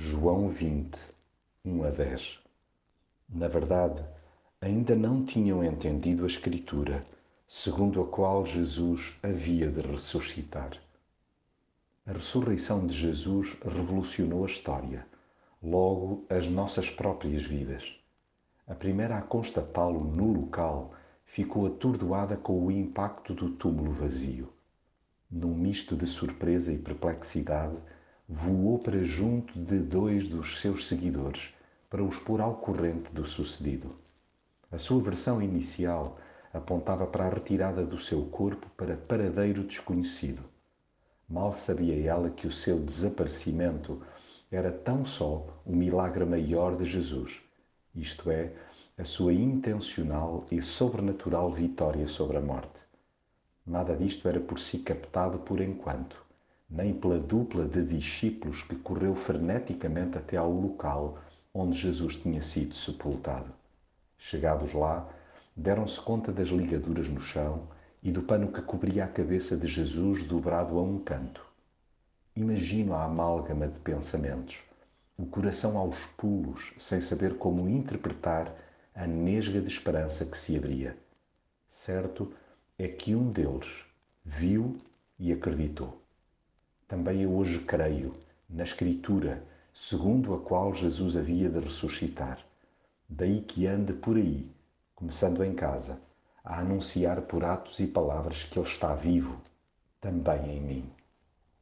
João 20, 1 a 10 Na verdade, ainda não tinham entendido a Escritura, segundo a qual Jesus havia de ressuscitar. A ressurreição de Jesus revolucionou a história, logo as nossas próprias vidas. A primeira a constatá-lo no local ficou atordoada com o impacto do túmulo vazio. Num misto de surpresa e perplexidade, voou para junto de dois dos seus seguidores para os pôr ao corrente do sucedido. A sua versão inicial apontava para a retirada do seu corpo para paradeiro desconhecido. Mal sabia ela que o seu desaparecimento era tão só o milagre maior de Jesus, isto é, a sua intencional e sobrenatural vitória sobre a morte. Nada disto era por si captado por enquanto nem pela dupla de discípulos que correu freneticamente até ao local onde Jesus tinha sido sepultado. Chegados lá, deram-se conta das ligaduras no chão e do pano que cobria a cabeça de Jesus dobrado a um canto. Imagino a amálgama de pensamentos, o coração aos pulos, sem saber como interpretar a nesga de esperança que se abria. Certo é que um deles viu e acreditou. Também eu hoje creio na Escritura, segundo a qual Jesus havia de ressuscitar. Daí que ande por aí, começando em casa, a anunciar por atos e palavras que Ele está vivo, também em mim.